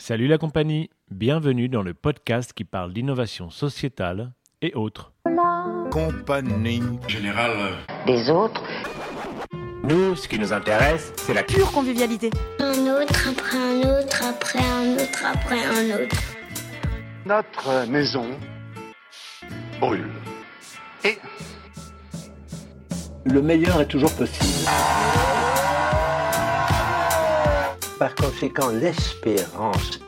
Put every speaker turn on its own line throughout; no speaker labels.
Salut la compagnie, bienvenue dans le podcast qui parle d'innovation sociétale et autres.
Compagnie.
Général.
des autres.
Nous, ce qui nous intéresse, c'est la
pure convivialité.
Un autre, après un autre, après un autre, après un autre.
Notre maison brûle. Et
le meilleur est toujours possible. Par conséquent, l'espérance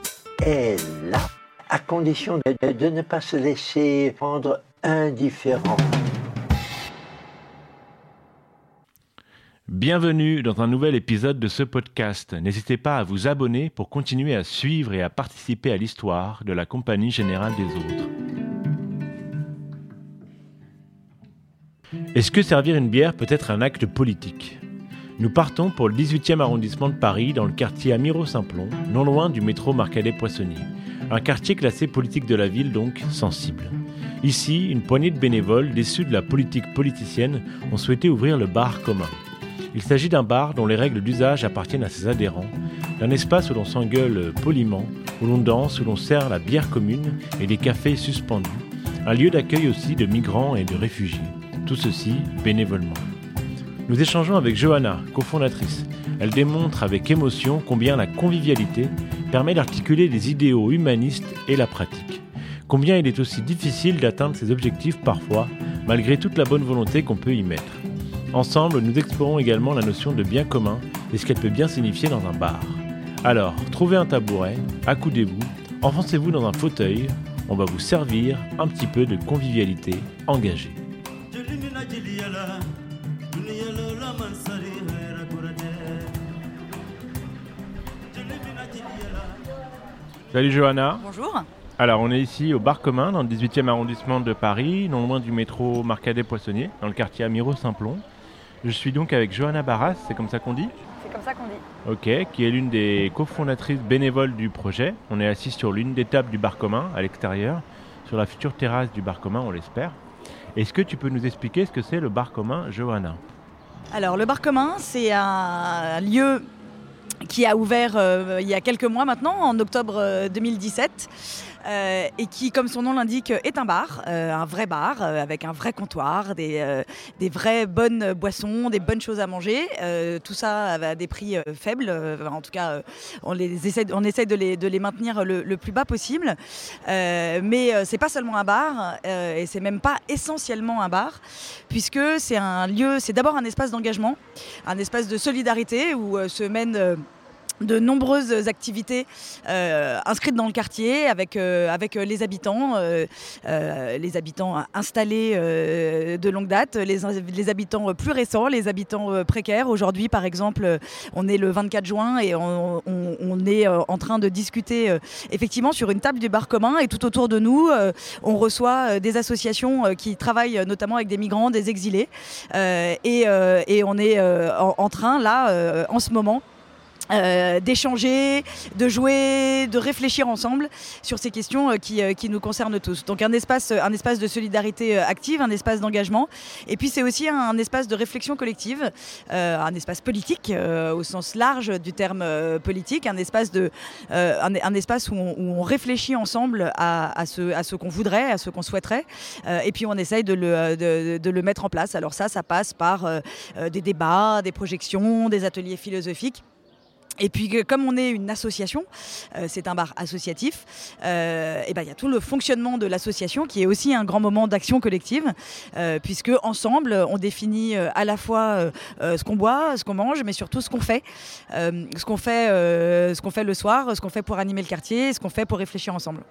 est là, à condition de, ne pas se laisser rendre indifférent.
Bienvenue dans un nouvel épisode de ce podcast. N'hésitez pas à vous abonner pour continuer à suivre et à participer à l'histoire de la Compagnie Générale des Autres. Est-ce que servir une bière peut être un acte politique? Nous partons pour le 18e arrondissement de Paris, dans le quartier Amiro-Simplon, non loin du métro Marcadet-Poissonnier. Un quartier classé politique de la ville, donc sensible. Ici, une poignée de bénévoles déçus de la politique politicienne ont souhaité ouvrir le bar commun. Il s'agit d'un bar dont les règles d'usage appartiennent à ses adhérents, d'un espace où l'on s'engueule poliment, où l'on danse, où l'on sert la bière commune et des cafés suspendus, un lieu d'accueil aussi de migrants et de réfugiés, tout ceci bénévolement. Nous échangeons avec Johanna, cofondatrice. Elle démontre avec émotion combien la convivialité permet d'articuler les idéaux humanistes et la pratique. Combien il est aussi difficile d'atteindre ses objectifs parfois, malgré toute la bonne volonté qu'on peut y mettre. Ensemble, nous explorons également la notion de bien commun et ce qu'elle peut bien signifier dans un bar. Alors, trouvez un tabouret, accoudez-vous, enfoncez-vous dans un fauteuil, on va vous servir un petit peu de convivialité engagée. Salut Johanna.
Bonjour.
Alors on est ici au bar commun dans le 18e arrondissement de Paris, non loin du métro Marcadet-Poissonnier, dans le quartier Amiro-Simplon. Je suis donc avec Johanna Barras, c'est comme ça qu'on dit?
C'est comme ça qu'on dit.
Ok, qui est l'une des cofondatrices bénévoles du projet. On est assis sur l'une des tables du bar commun à l'extérieur, sur la future terrasse du bar commun, on l'espère. Est-ce que tu peux nous expliquer ce que c'est le bar commun, Johanna?
Alors le bar commun, c'est un lieu qui a ouvert euh, il y a quelques mois maintenant, en octobre 2017. Euh, et qui, comme son nom l'indique, est un bar, euh, un vrai bar avec un vrai comptoir, des, des, vraies bonnes boissons, des bonnes choses à manger. tout ça à des prix faibles. en tout cas, on, les essaie, on essaie de les, de les maintenir le, le, plus bas possible. mais c'est pas seulement un bar et c'est même pas essentiellement un bar, puisque c'est un lieu, c'est d'abord un espace d'engagement, un espace de solidarité où se mènent de nombreuses activités euh, inscrites dans le quartier avec, euh, avec euh, les habitants, les habitants installés de longue date, les, les, habitants plus récents, les habitants précaires. Aujourd'hui, par exemple, on est le 24 juin et on, on est en train de discuter effectivement sur une table du bar commun et tout autour de nous, on reçoit des associations qui travaillent notamment avec des migrants, des exilés et, et, on est en train là en ce moment euh, d'échanger, de jouer, de réfléchir ensemble sur ces questions euh, qui, euh, qui, nous concernent tous. Donc un espace, un espace de solidarité active, un espace d'engagement, et puis c'est aussi un, espace de réflexion collective, un espace politique au sens large du terme politique, un espace, de, un, espace où on, réfléchit ensemble à, ce, qu'on voudrait, à ce qu'on souhaiterait, et puis on essaye de le, de, le mettre en place. Alors ça, ça passe par des débats, des projections, des ateliers philosophiques. Et puis comme on est une association, euh, c'est un bar associatif, euh, et ben il y a tout le fonctionnement de l'association qui est aussi un grand moment d'action collective, euh, puisque ensemble on définit à la fois ce qu'on boit, ce qu'on mange, mais surtout ce qu'on fait, ce qu'on fait, ce qu'on fait le soir, ce qu'on fait pour animer le quartier, ce qu'on fait pour réfléchir ensemble.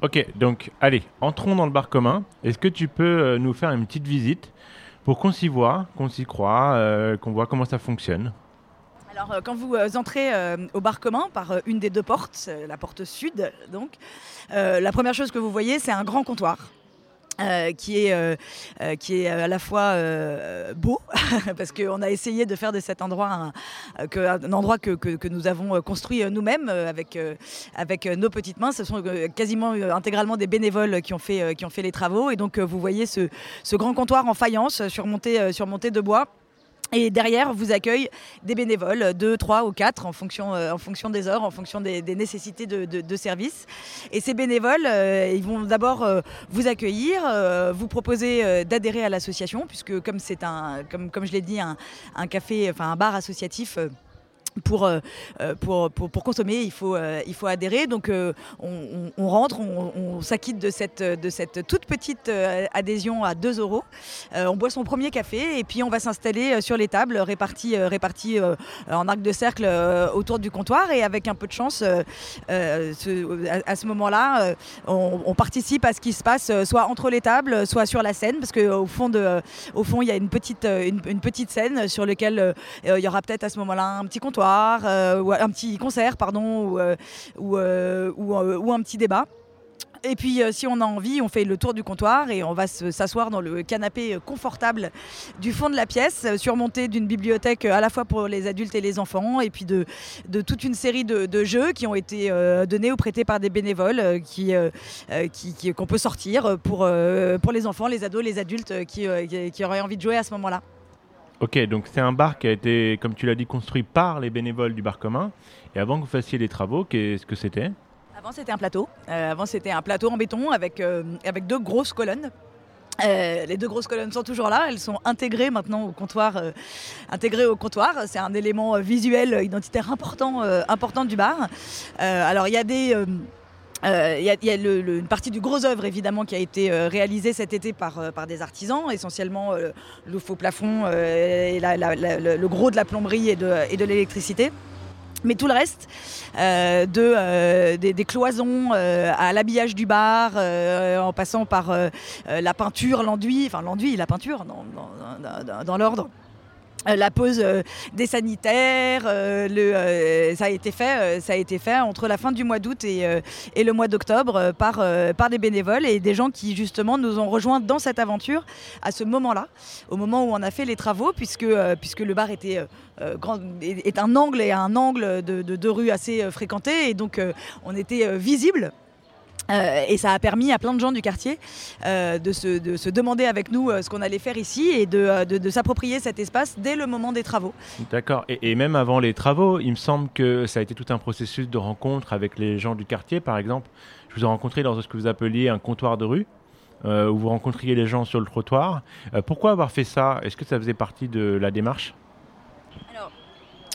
Ok, donc allez, entrons dans le bar commun. Est-ce que tu peux nous faire une petite visite pour qu'on s'y voit, qu'on s'y croit, qu'on voit comment ça fonctionne?
Euh, quand vous euh, entrez euh, au bar commun par une des deux portes, la porte sud, donc, la première chose que vous voyez, c'est un grand comptoir. qui, est, qui est à la fois beau, parce qu'on a essayé de faire de cet endroit un, que, endroit que, que, nous avons construit nous-mêmes avec, avec nos petites mains. Ce sont quasiment intégralement des bénévoles qui ont fait, qui ont fait les travaux. Et donc vous voyez ce, ce grand comptoir en faïence surmonté, surmonté de bois Et derrière, vous accueille des bénévoles, deux, trois ou quatre, en fonction, euh, en fonction des heures, en fonction des, nécessités de, service. Et ces bénévoles, euh, ils vont d'abord euh, vous accueillir, euh, vous proposer euh, d'adhérer à l'association, puisque comme c'est un, comme, comme je l'ai dit, un, un café, enfin un bar associatif. Euh, pour, euh, pour, pour, pour consommer, il faut, euh, il faut adhérer. Donc on, rentre, on, s'acquitte de cette, de cette toute petite adhésion à 2 euros. On boit son premier café et puis on va s'installer sur les tables réparties, réparties en arc de cercle autour du comptoir. Et avec un peu de chance, ce- à, ce moment-là, on, participe à ce qui se passe soit entre les tables, soit sur la scène, parce qu'au fond, fond, il y a une petite, une, une petite scène sur laquelle il y aura peut-être à ce moment-là un petit comptoir, euh, ou un petit concert, pardon, ou, euh, euh, ou, un petit débat. Et puis, si on a envie, on fait le tour du comptoir et on va se- s'asseoir dans le canapé confortable du fond de la pièce, surmonté d'une bibliothèque à la fois pour les adultes et les enfants, et puis de, toute une série de, jeux qui ont été donnés ou prêtés par des bénévoles qui, qu'on peut sortir pour, pour les enfants, les ados, les adultes qui auraient envie de jouer à ce moment-là.
Ok, donc c'est un bar qui a été, comme tu l'as dit, construit par les bénévoles du bar commun. Et avant que vous fassiez les travaux, qu'est-ce que c'était?
Avant, c'était un plateau. Euh, avant, c'était un plateau en béton avec, euh, avec deux grosses colonnes. Euh, les deux grosses colonnes sont toujours là, elles sont intégrées maintenant au comptoir. intégrées au comptoir, c'est un élément visuel identitaire important, important du bar. Alors il y a des euh, Il y a, une partie du gros œuvre évidemment qui a été euh, réalisée cet été par, euh, des artisans, essentiellement euh, le faux plafond et le, gros de la plomberie et de, l'électricité. Mais tout le reste, de, des, cloisons à l'habillage du bar, en passant par la peinture, l'enduit, enfin l'enduit, la peinture dans l'ordre. Euh, la pose euh, des sanitaires, euh, ça a été fait, entre la fin du mois d'août et, le mois d'octobre par des bénévoles et des gens qui justement nous ont rejoints dans cette aventure à ce moment-là, au moment où on a fait les travaux, puisque le bar était est, un angle et un angle de, de, de rue assez fréquenté et donc on était visible. Euh, et ça a permis à plein de gens du quartier euh, de, se, de se demander avec nous euh, ce qu'on allait faire ici et de, euh, de- de s'approprier cet espace dès le moment des travaux.
D'accord. Et, et même avant les travaux, il me semble que ça a été tout un processus de rencontre avec les gens du quartier, par exemple. Je vous ai rencontré dans ce que vous appeliez un comptoir de rue, euh, où vous rencontriez les gens sur le trottoir. Euh, pourquoi avoir fait ça? Est-ce que ça faisait partie de la démarche?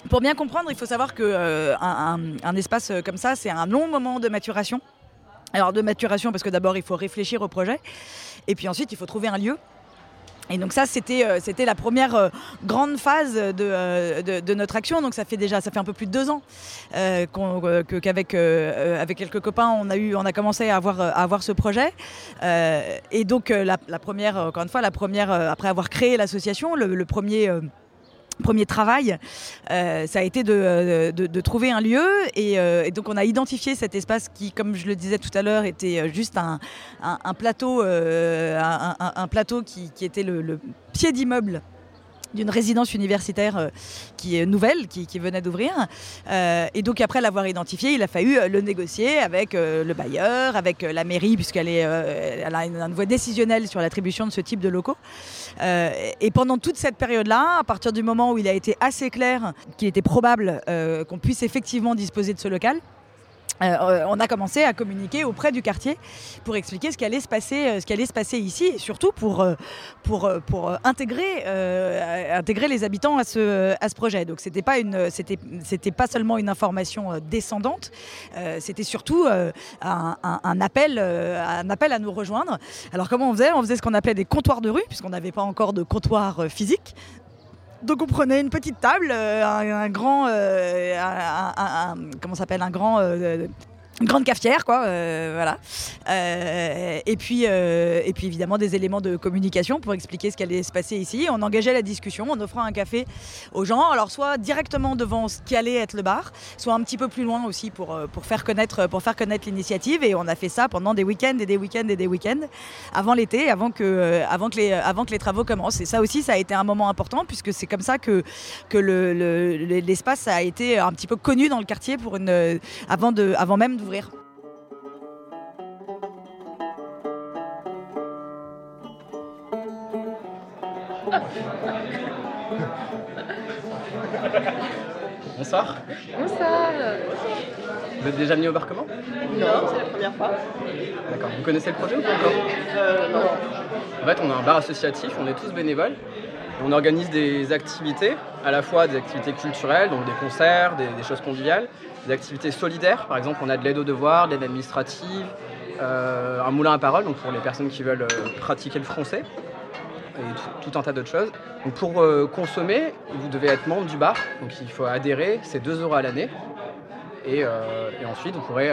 Pour bien comprendre, il faut savoir qu'un un, un espace euh, comme ça, c'est un long moment de maturation. Alors de maturation parce que d'abord il faut réfléchir au projet et puis ensuite il faut trouver un lieu. Et donc ça c'était euh, la première euh, grande phase de, euh, de, de notre action. Donc ça fait déjà ça fait un peu plus de deux ans euh, qu'avec avec quelques copains on a eu on a commencé à avoir à avoir ce projet. Et donc la, première encore une fois la première après avoir créé l'association le, premier premier travail, euh, ça a été de, euh, trouver un lieu et, euh, et donc on a identifié cet espace qui, comme je le disais tout à l'heure, était juste un, plateau, qui, était le pied d'immeuble d'une résidence universitaire euh, qui est nouvelle, qui, venait d'ouvrir. Euh, et donc après l'avoir identifié, il a fallu euh, le négocier avec le bailleur, avec la mairie, puisqu'elle est, elle a une, voix décisionnelle sur l'attribution de ce type de locaux. Et pendant toute cette période-là, à partir du moment où il a été assez clair qu'il était probable qu'on puisse effectivement disposer de ce local, euh, on a commencé à communiquer auprès du quartier pour expliquer ce qui allait se passer, euh, ici, surtout pour, euh, intégrer, les habitants à ce, à projet. Donc c'était pas pas seulement une information descendante, c'était surtout un, appel, un appel à nous rejoindre. Alors comment on faisait? On faisait ce qu'on appelait des comptoirs de rue, puisqu'on n'avait pas encore de comptoir physique. Donc on prenait une petite table, euh, un, grand, euh, un, comment s'appelle, un grand, euh, grande cafetière, quoi, euh, voilà. Euh, et puis, euh, et puis évidemment des éléments de communication pour expliquer ce qui allait se passer ici. On engageait la discussion en offrant un café aux gens, alors soit directement devant ce qui allait être le bar, soit un petit peu plus loin aussi pour, pour faire connaître, connaître l'initiative. Et on a fait ça pendant des week-ends et des week-ends et des week-ends avant l'été, avant que, avant, que les, avant que les travaux commencent. Et ça aussi, ça a été un moment important puisque c'est comme ça que, que le- le- le- l'espace a été un petit peu connu dans le quartier pour une, avant, de, avant même
Bonsoir.
Bonsoir.
Vous êtes déjà venu au Barquement
Non, c'est la première fois.
D'accord. Vous connaissez le projet ou pas encore?
Euh, non.
En fait, on a un bar associatif, on est tous bénévoles. On organise des activités, à la fois des activités culturelles, donc des concerts, des, des choses conviviales, des activités solidaires. Par exemple, on a de l'aide aux devoirs, de l'aide administrative, euh, un moulin à parole, donc pour les personnes qui veulent euh, pratiquer le français, et tout, un tas d'autres choses. Donc pour euh, consommer, vous devez être membre du bar, donc il faut adhérer, c'est 2 euros à l'année. Et, ensuite, vous pourrez,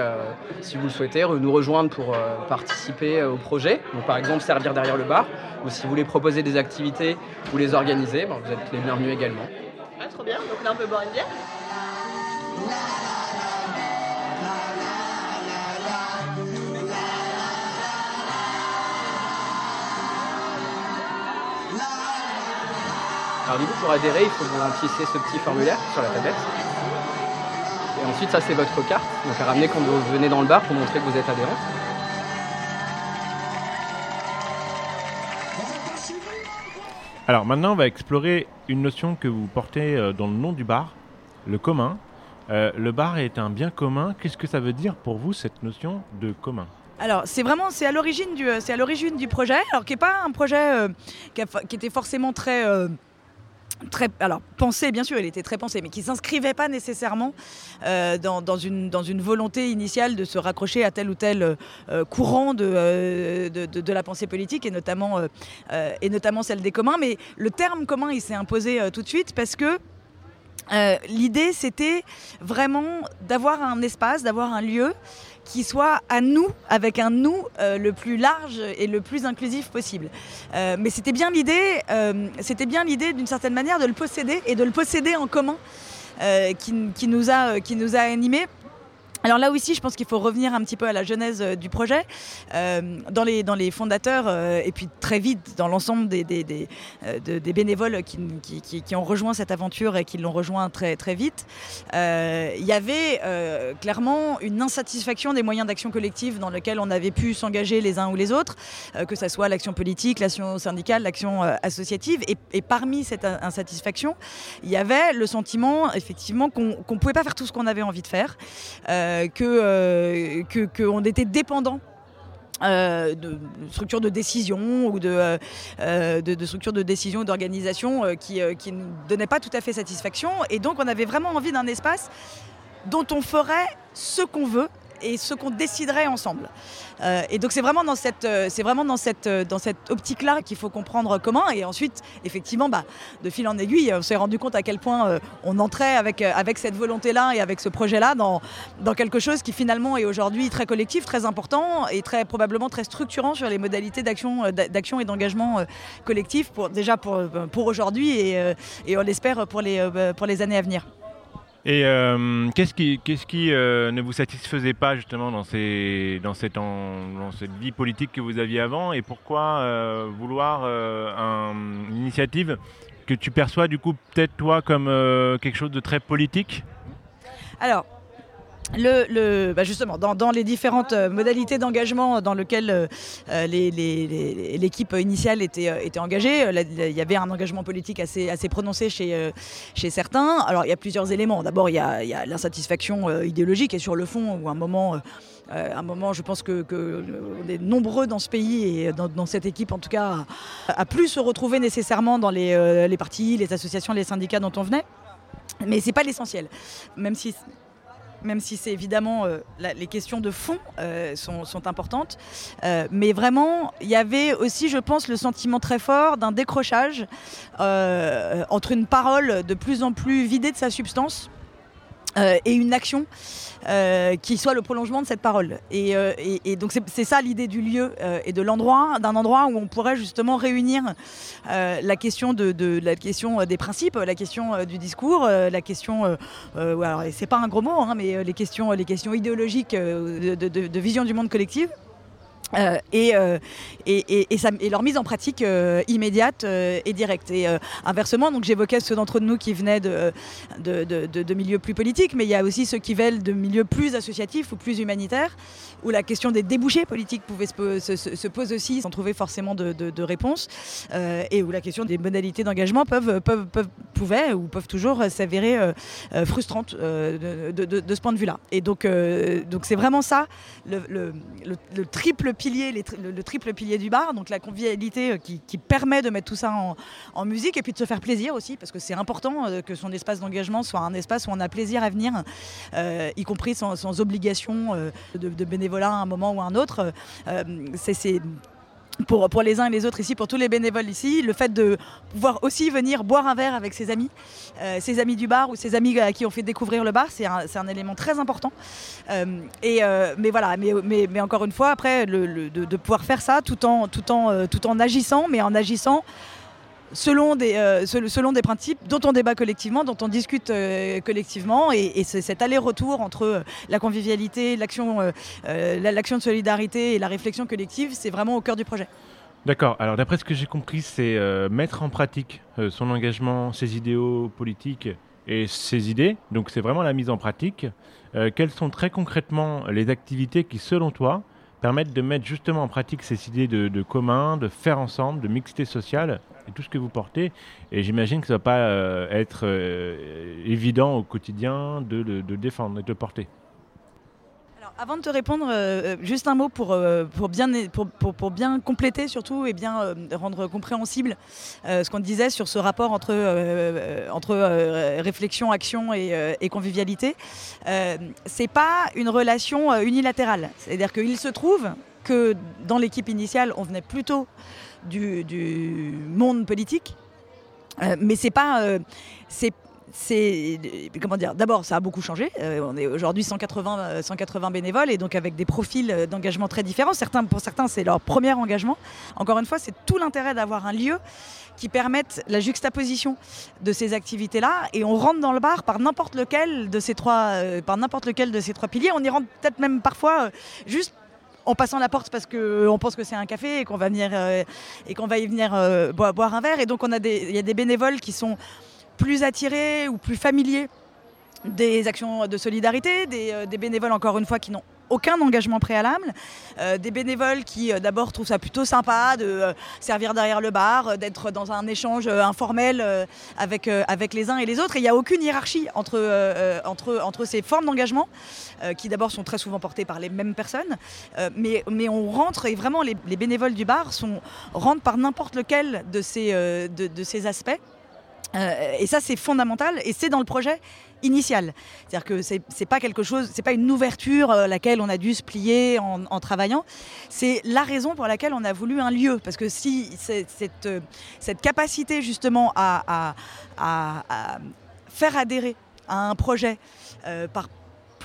si vous le souhaitez, nous rejoindre pour participer au projet. Donc, par exemple, servir derrière le bar. Ou si vous voulez proposer des activités ou les organiser, ben, vous êtes les bienvenus également.
Ah, trop bien. Donc là, on peut boire une bière
Alors du coup, pour adhérer, il faut que vous ce petit formulaire sur la tablette. Et ensuite, ça, c'est votre carte. Donc à ramener quand vous venez dans le bar pour montrer que vous êtes adhérent.
Alors maintenant, on va explorer une notion que vous portez euh, dans le nom du bar, le commun. Euh, le bar est un bien commun. Qu'est-ce que ça veut dire pour vous cette notion de commun?
Alors, c'est vraiment, c'est à l'origine du, euh, c'est à l'origine du projet, alors qui n'est pas un projet euh, qui, était forcément très, très, alors pensé, bien sûr, il était très pensé, mais qui s'inscrivait pas nécessairement dans, dans une, dans une volonté initiale de se raccrocher à tel ou tel courant de, de, de- de la pensée politique et notamment, et notamment celle des communs. Mais le terme commun, il s'est imposé tout de suite parce que euh, l'idée, c'était vraiment d'avoir un espace, d'avoir un lieu qui soit à nous, avec un nous euh, le plus large et le plus inclusif possible. Euh, mais c'était bien l'idée, c'était bien l'idée d'une certaine manière de le posséder et de le posséder en commun qui nous a animés. Alors là aussi, je pense qu'il faut revenir un petit peu à la genèse euh, du projet. Euh, dans, les, dans les fondateurs, euh, et puis très vite dans l'ensemble des, des, des, de- des bénévoles qui, qui- qui- ont rejoint cette aventure et qui l'ont rejoint très, très vite, il y avait clairement une insatisfaction des moyens d'action collective dans lesquels on avait pu s'engager les uns ou les autres, que ce soit l'action politique, l'action syndicale, l'action associative. Et, parmi cette in- insatisfaction, il y avait le sentiment effectivement qu'on ne pouvait pas faire tout ce qu'on avait envie de faire, euh, que euh, que- qu'on était dépendant euh, de structures de décision ou de, euh, euh, de, structures de décision d'organisation euh, qui ne donnaient pas tout à fait satisfaction. Et donc on avait vraiment envie d'un espace dont on ferait ce qu'on veut et ce qu'on déciderait ensemble. Euh, et donc c'est vraiment dans cette, euh, c'est vraiment dans cette, euh, dans cette optique-là qu'il faut comprendre comment. Et ensuite, effectivement, bah, de fil en aiguille, on s'est rendu compte à quel point on entrait avec, avec cette volonté-là et avec ce projet-là dans, dans quelque chose qui finalement est aujourd'hui très collectif, très important et très probablement très structurant sur les modalités d'action, d'a- d'action et d'engagement collectif pour, déjà pour, pour aujourd'hui et, et on l'espère pour les, pour les années à venir.
Et euh, qu'est-ce qui, euh, ne vous satisfaisait pas justement dans, cette vie politique que vous aviez avant? Et pourquoi euh, vouloir un- une initiative que tu perçois du coup peut-être toi comme quelque chose de très politique?
Alors, le, bah justement, dans, les différentes euh, modalités d'engagement dans lesquelles euh, euh, l'équipe initiale était, engagée, il y avait un engagement politique assez, prononcé chez, certains. Alors, il y a plusieurs éléments. D'abord, il y a, l'insatisfaction idéologique et sur le fond, à un moment... un moment, je pense que, on est nombreux dans ce pays et dans, cette équipe, en tout cas, à, plus se retrouver nécessairement dans les, les partis, les associations, les syndicats dont on venait. Mais c'est pas l'essentiel, même si même si c'est évidemment euh, les questions de fond euh, sont, importantes. Euh, mais vraiment, il y avait aussi, je pense, le sentiment très fort d'un décrochage entre une parole de plus en plus vidée de sa substance. Euh, et une action euh, qui soit le prolongement de cette parole. Et, euh, donc c'est ça l'idée du lieu et de l'endroit, d'un endroit où on pourrait justement réunir la question des principes, la question du discours, la question, c'est pas un gros mot, hein, mais les questions, idéologiques de, de- vision du monde collective. Euh, et, euh, et, et, et, leur mise en pratique euh, immédiate et directe. Et inversement, j'évoquais ceux d'entre nous qui venaient de, de, de- milieux plus politiques, mais il y a aussi ceux qui veulent de milieux plus associatifs ou plus humanitaires, où la question des débouchés politiques pouvait se, se- se- se pose aussi sans trouver forcément de, réponse, et où la question des modalités d'engagement peuvent, peuvent, peuvent, pouvaient ou peuvent toujours s'avérer frustrantes de, ce point de vue-là. Et donc, donc c'est vraiment ça le, le- le- le triple le, le triple pilier du bar, donc la convivialité euh, qui, permet de mettre tout ça en, musique et puis de se faire plaisir aussi, parce que c'est important euh, que son espace d'engagement soit un espace où on a plaisir à venir, euh, y compris sans, obligation de, bénévolat à un moment ou à un autre. Pour, pour les uns et les autres ici, pour tous les bénévoles ici, le fait de pouvoir aussi venir boire un verre avec ses amis, euh, ses amis du bar ou ses amis à qui on fait découvrir le bar, c'est un, un élément très important. Euh, et, euh, mais voilà, mais, mais, mais encore une fois, après, le, le- de, de pouvoir faire ça tout en, tout, en, euh, tout en agissant, mais en agissant selon des, euh, sel- selon des principes dont on débat collectivement, dont on discute euh, collectivement, et, et c'est cet aller-retour entre euh, la convivialité, l'action la- l'action de solidarité et la réflexion collective, c'est vraiment au cœur du projet.
D'accord. Alors, d'après ce que j'ai compris, c'est mettre en pratique son engagement, ses idéaux politiques et ses idées. Donc, c'est vraiment la mise en pratique. Quelles sont très concrètement les activités qui, selon toi, permettent de mettre justement en pratique ces idées de, commun, de faire ensemble, de mixité sociale et tout ce que vous portez Et j'imagine que ça ne va pas euh, être euh, évident au quotidien de le défendre et de le porter.
Avant de te répondre, euh, juste un mot pour, euh, pour, bien, pour, pour- bien compléter surtout et bien euh, rendre compréhensible euh, ce qu'on disait sur ce rapport entre, euh, entre euh, réflexion, action et, euh, et convivialité. Euh, c'est pas une relation euh, unilatérale. C'est-à-dire qu'il se trouve que dans l'équipe initiale, on venait plutôt du, du monde politique, euh, mais c'est pas... euh, c'est c'est comment dire D'abord, ça a beaucoup changé. Euh, on est aujourd'hui 180, euh, 180 bénévoles et donc avec des profils euh, d'engagement très différents. Certains, pour certains, c'est leur premier engagement. Encore une fois, c'est tout l'intérêt d'avoir un lieu qui permette la juxtaposition de ces activités-là et on rentre dans le bar par n'importe lequel de ces trois, euh, par n'importe lequel de ces trois piliers. On y rentre peut-être même parfois euh, juste en passant la porte parce qu'on pense que c'est un café et qu'on va venir euh, et qu'on va y venir euh, boire, un verre. Et donc on a des, il y a des bénévoles qui sont plus attirés ou plus familiers des actions de solidarité, des, euh, bénévoles encore une fois qui n'ont aucun engagement préalable, euh, des bénévoles qui euh, d'abord trouvent ça plutôt sympa de servir derrière le bar, d'être dans un échange informel avec, les uns et les autres. Il n'y a aucune hiérarchie entre, ces formes d'engagement, qui d'abord sont très souvent portées par les mêmes personnes. Mais, on rentre, et vraiment les, les bénévoles du bar sont, rentrent par n'importe lequel de ces aspects. Euh, et ça, c'est fondamental, et c'est dans le projet initial. C'est-à-dire que c'est pas quelque chose, c'est pas une ouverture à laquelle on a dû se plier en, travaillant. C'est la raison pour laquelle on a voulu un lieu, parce que si cette, euh, cette capacité justement à, à- faire adhérer à un projet euh, par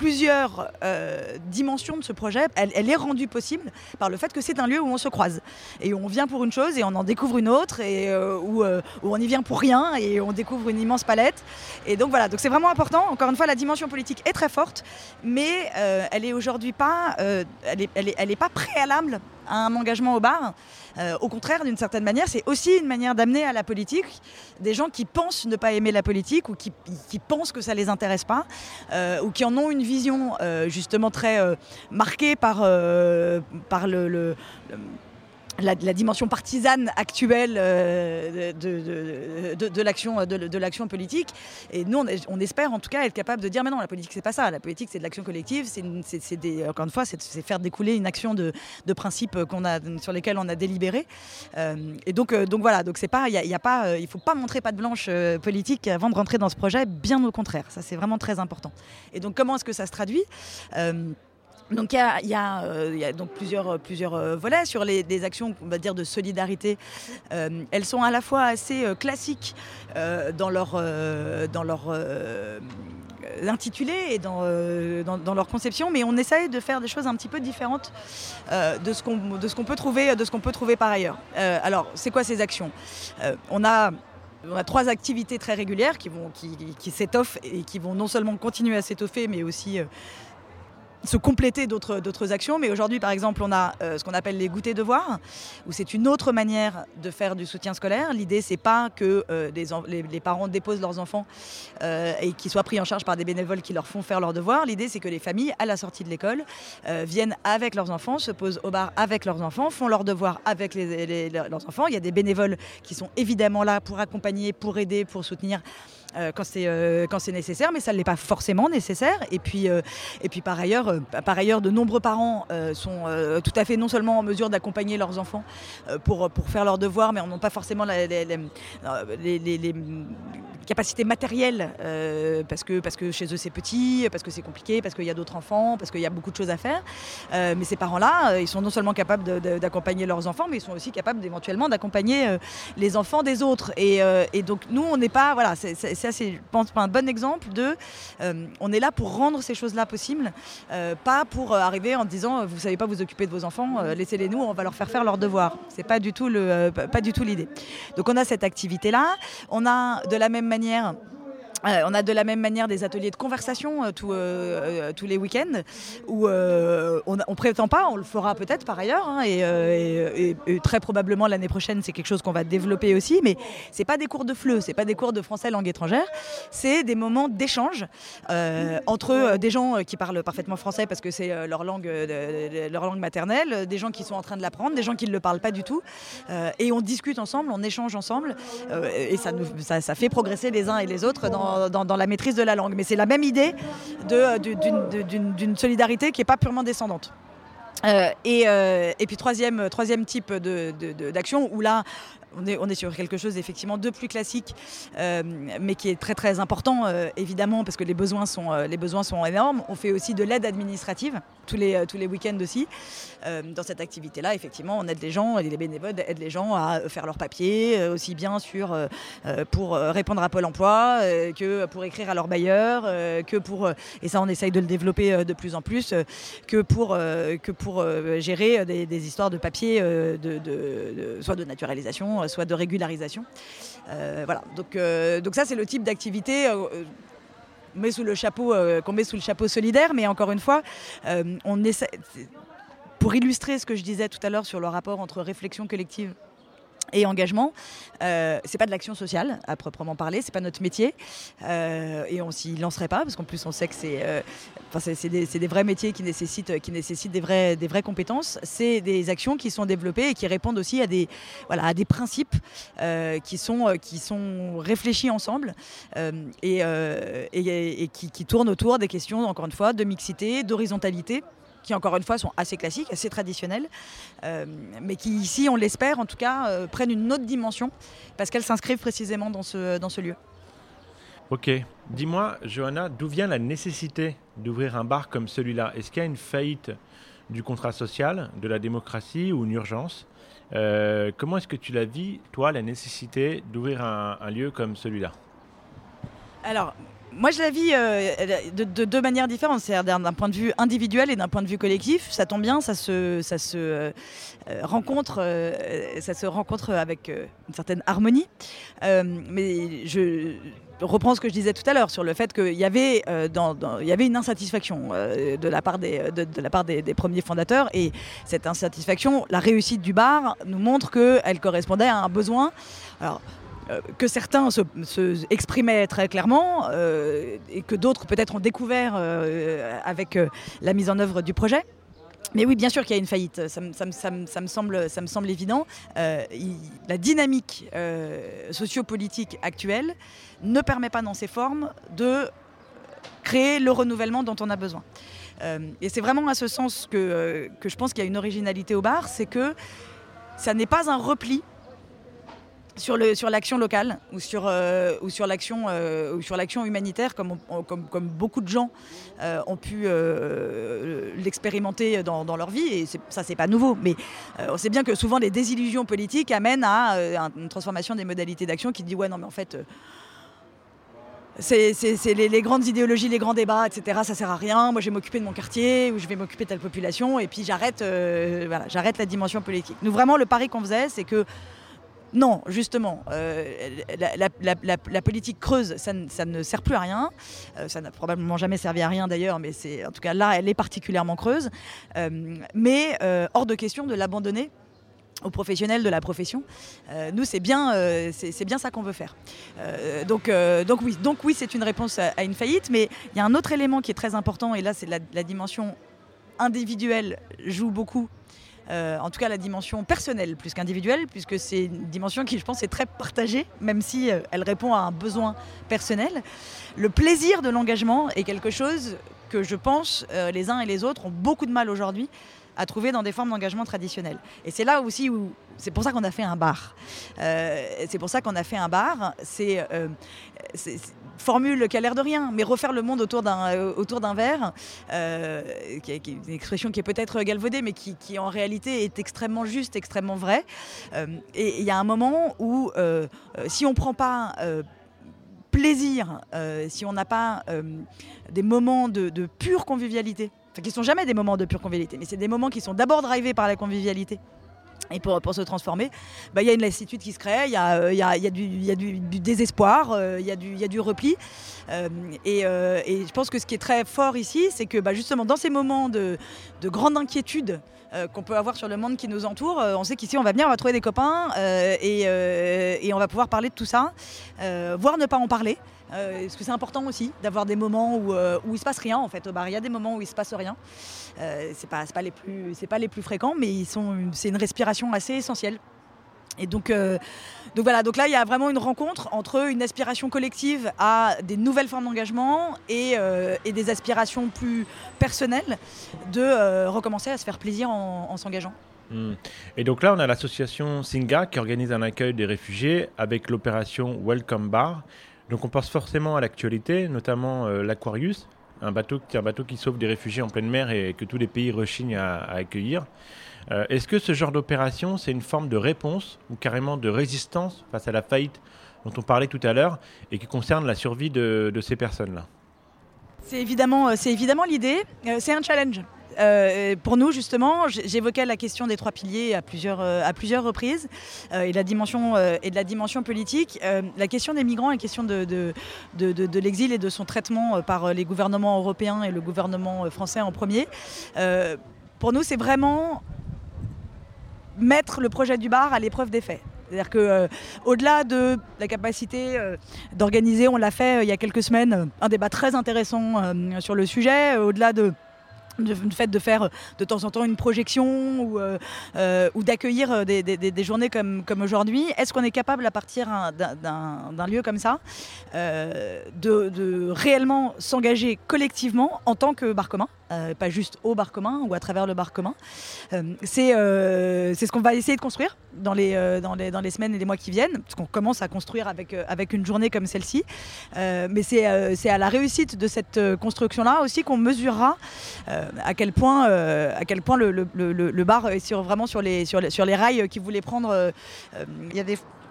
plusieurs euh, dimensions de ce projet, elle, est rendue possible par le fait que c'est un lieu où on se croise et où on vient pour une chose et on en découvre une autre et euh, où, euh, où on y vient pour rien et on découvre une immense palette. Et donc voilà, donc c'est vraiment important. Encore une fois, la dimension politique est très forte, mais elle est aujourd'hui pas, elle est, elle est, elle est pas préalable un engagement au bar. Euh, au contraire, d'une certaine manière, c'est aussi une manière d'amener à la politique des gens qui pensent ne pas aimer la politique ou qui, pensent que ça les intéresse pas euh, ou qui en ont une vision euh, justement très marquée par, par le la, dimension partisane actuelle euh, de, de- l'action de, l'action politique. Et nous, on, espère en tout cas être capable de dire, mais non, la politique, c'est pas ça. La politique, c'est de l'action collective. C'est, des- encore une fois, c'est, faire découler une action de, principes qu'on a, sur lesquels on a délibéré. Euh, et donc, euh, donc voilà, donc c'est pas, il y y a pas, il faut pas montrer pas de blanche politique avant de rentrer dans ce projet. Bien au contraire, ça c'est vraiment très important. Et donc, comment est-ce que ça se traduit? Donc euh, il y a donc plusieurs, plusieurs euh, volets sur les, des actions on va dire de solidarité. Euh, elles sont à la fois assez euh, classiques euh, dans leur, euh, dans leur euh, intitulé et dans, euh, dans, leur conception, mais on essaye de faire des choses un petit peu différentes euh, de ce qu'on qu'on peut trouver de ce qu'on peut trouver par ailleurs. Euh, alors c'est quoi ces actions? Euh, On a on a trois activités très régulières qui, vont, qui, qui s'étoffent et qui vont non seulement continuer à s'étoffer, mais aussi euh, se compléter d'autres actions. Mais aujourd'hui, par exemple, on a euh, ce qu'on appelle les goûters devoirs, où c'est une autre manière de faire du soutien scolaire. L'idée, c'est pas que euh, les, parents déposent leurs enfants euh, et qu'ils soient pris en charge par des bénévoles qui leur font faire leurs devoirs. L'idée, c'est que les familles, à la sortie de l'école, viennent avec leurs enfants, se posent au bar avec leurs enfants, font leurs devoirs avec leurs enfants. Il y a des bénévoles qui sont évidemment là pour accompagner, pour aider, pour soutenir. Euh, quand c'est euh, quand c'est nécessaire, mais ça ne l'est pas forcément nécessaire. Et puis, euh, et puis par ailleurs, euh, par ailleurs, de nombreux parents sont tout à fait non seulement en mesure d'accompagner leurs enfants pour, pour faire leurs devoirs, mais n'ont pas forcément les, capacités matérielles parce, que, parce que chez eux c'est petit, parce que c'est compliqué, parce qu'il y a d'autres enfants, parce qu'il y a beaucoup de choses à faire. Mais ces parents-là, ils sont non seulement capables d'accompagner leurs enfants, mais ils sont aussi capables d'éventuellement d'accompagner les enfants des autres. Et, donc nous, on n'est pas, voilà, ça c'est, un bon exemple de, euh, on est là pour rendre ces choses-là possibles, euh, pas pour euh, arriver en disant, vous savez pas vous occuper de vos enfants, laissez-les nous, on va leur faire faire leurs devoirs. C'est pas du tout le, pas pas du tout l'idée. Donc on a cette activité-là, on a de la même manière. Euh, on a de la même manière des ateliers de conversation euh, euh, tous les week-ends où on ne prétend pas, on le fera peut-être par ailleurs hein, et, très probablement l'année prochaine c'est quelque chose qu'on va développer aussi mais c'est pas des cours de FLE, c'est pas des cours de français langue étrangère, c'est des moments d'échange entre des gens qui parlent parfaitement français parce que c'est leur langue, leur langue maternelle, des gens qui sont en train de l'apprendre, des gens qui ne le parlent pas du tout et on discute ensemble, on échange ensemble et ça, ça fait progresser les uns et les autres dans, dans- la maîtrise de la langue. Mais c'est la même idée de- d'une solidarité qui n'est pas purement descendante. Euh, et, euh, et puis troisième, troisième type de- de- de- d'action où là on est, sur quelque chose effectivement de plus classique euh, mais qui est très très important euh, évidemment parce que les besoins sont, euh, les besoins sont énormes. On fait aussi de l'aide administrative tous les, week-ends aussi. Dans cette activité-là, effectivement, on aide les gens, et les bénévoles aident les gens à faire leurs papiers, aussi bien sur, pour répondre à Pôle emploi que pour écrire à leur bailleur, que pour, et ça on essaye de le développer de plus en plus, que pour, gérer des, histoires de papiers, soit de naturalisation, euh, soit de régularisation. Euh, voilà, donc, euh, donc ça c'est le type d'activité. sous le chapeau, qu'on met sous le chapeau solidaire, mais encore une fois, pour illustrer ce que je disais tout à l'heure sur le rapport entre réflexion collective et engagement, euh, c'est pas de l'action sociale à proprement parler, c'est pas notre métier. Euh, et on s'y lancerait pas parce qu'en plus on sait que c'est, euh, des, des vrais métiers qui nécessitent, qui nécessitent des, vrais, des vraies compétences. C'est des actions qui sont développées et qui répondent aussi à des, voilà, à des principes euh, qui, sont, qui sont réfléchis ensemble et, et- et qui, qui tournent autour des questions encore une fois de mixité, d'horizontalité qui encore une fois sont assez classiques, assez traditionnelles, euh, mais qui ici, on l'espère en tout cas, euh, prennent une autre dimension parce qu'elles s'inscrivent précisément dans ce, dans ce lieu.
Ok. Dis-moi, Johanna, d'où vient la nécessité d'ouvrir un bar comme celui-là? Est-ce qu'il y a une faillite du contrat social, de la démocratie ou une urgence? Euh, Comment est-ce que tu la vis, toi, la nécessité d'ouvrir un, un lieu comme celui-là?
Alors, moi, je la vis euh, de, de deux manières différentes, c'est-à-dire d'un point de vue individuel et d'un point de vue collectif. Ça tombe bien, ça se, euh, euh, rencontre, ça se rencontre avec une certaine harmonie. Mais je reprends ce que je disais tout à l'heure sur le fait qu'il y avait, une insatisfaction de la part, des, de, de la part des, des premiers fondateurs. Et cette insatisfaction, la réussite du bar nous montre qu'elle correspondait à un besoin. Alors, euh, que certains se, exprimaient très clairement euh, et que d'autres peut-être ont découvert euh, avec la mise en œuvre du projet. Mais oui, bien sûr qu'il y a une faillite, ça, me- semble, évident. La dynamique euh, sociopolitique actuelle ne permet pas dans ses formes de créer le renouvellement dont on a besoin. Et c'est vraiment à ce sens que je pense qu'il y a une originalité au bar, c'est que ça n'est pas un repli sur le sur l'action locale ou sur euh, euh, sur l'action humanitaire comme comme, beaucoup de gens euh, ont pu l'expérimenter dans, dans leur vie et ça c'est pas nouveau mais on sait bien que souvent les désillusions politiques amènent à un- une transformation des modalités d'action qui dit ouais non mais en fait c'est les, les grandes idéologies, les grands débats, etc. Ça sert à rien. Moi, je vais m'occuper de mon quartier ou je vais m'occuper de telle population et puis j'arrête, voilà, j'arrête la dimension politique. Nous, vraiment, le pari qu'on faisait, c'est que Non, justement, euh, la, politique creuse, ça, ne- sert plus à rien. Euh, ça n'a probablement jamais servi à rien d'ailleurs, mais c'est en tout cas là, elle est particulièrement creuse. Euh, mais hors de question de l'abandonner aux professionnels de la profession. Nous, c'est bien, c'est bien ça qu'on veut faire. Donc, donc oui, donc oui, c'est une réponse à, à une faillite, mais il y a un autre élément qui est très important, et là, c'est la, la dimension individuelle joue beaucoup. Euh, en tout cas, la dimension personnelle plus qu'individuelle, puisque c'est une dimension qui, je pense, est très partagée, même si euh, elle répond à un besoin personnel. Le plaisir de l'engagement est quelque chose que je pense euh, les uns et les autres ont beaucoup de mal aujourd'hui à trouver dans des formes d'engagement traditionnelles. Et c'est là aussi où c'est pour ça qu'on a fait un bar. Euh, c'est pour ça qu'on a fait un bar. C'est euh, formule qui a l'air de rien, mais refaire le monde autour d'un euh, verre, euh, qui, est- une expression qui est peut-être galvaudée, mais qui, en réalité est extrêmement juste, extrêmement vraie. Et il y a un moment où, si on prend pas plaisir, si on n'a pas des moments de pure convivialité, enfin qui sont jamais des moments de pure convivialité, mais c'est des moments qui sont d'abord drivés par la convivialité. Et pour, pour se transformer, bah, il y a une lassitude qui se crée, il y, a, euh, y, a, y, du- y a du, désespoir, il y, a du- y a du repli. Euh, et, euh, et je pense que ce qui est très fort ici, c'est que bah, justement dans ces moments de, de grande inquiétude euh, qu'on peut avoir sur le monde qui nous entoure, on sait qu'ici on va venir, on va trouver des copains et, et on va pouvoir parler de tout ça, voire ne pas en parler. Euh, parce que c'est important aussi d'avoir des moments où, euh, où il se passe rien en fait au bar? Il y a des moments où il se passe rien. Euh, c'est pas, pas les plus, pas les plus fréquents, mais c'est une respiration assez essentielle. Et donc, euh, donc voilà, donc là il y a vraiment une rencontre entre une aspiration collective à des nouvelles formes d'engagement et, euh, et des aspirations plus personnelles de euh, recommencer à se faire plaisir en, en s'engageant.
Hmm. Et donc là, on a l'association Singa qui organise un accueil des réfugiés avec l'opération Welcome Bar. Donc on pense forcément à l'actualité, notamment euh, l'Aquarius, un bateau, qui- sauve des réfugiés en pleine mer et que tous les pays rechignent à, accueillir. Euh, Est-ce que ce genre d'opération, c'est une forme de réponse ou carrément de résistance face à la faillite dont on parlait tout à l'heure et qui concerne la survie de, de ces personnes-là?
C'est évidemment, euh, c'est évidemment l'idée. Euh, c'est un challenge. Euh, pour nous, justement, j'évoquais la question des trois piliers à plusieurs, reprises et, de la dimension politique. La question des migrants, la question de, l'exil et de son traitement par les gouvernements européens et le gouvernement français en premier. Pour nous, c'est vraiment mettre le projet du bar à l'épreuve des faits. C'est-à-dire que euh, au-delà de la capacité euh, d'organiser, on l'a fait euh, il y a quelques semaines, un débat très intéressant sur le sujet, au-delà de du fait de faire euh, de temps en temps une projection ou, euh, euh, d'accueillir des, journées comme, aujourd'hui, est-ce qu'on est capable à partir un- d'un- lieu comme ça de, réellement s'engager collectivement en tant que bar commun, pas juste au bar commun ou à travers le bar commun C'est ce qu'on va essayer de construire dans les, semaines et les mois qui viennent, parce qu'on commence à construire avec, une journée comme celle-ci. Mais c'est à la réussite de cette construction-là aussi qu'on mesurera à quel point, euh, à quel point le, le- bar est sur, vraiment sur les, sur, les, rails qu'il voulait prendre. euh, euh,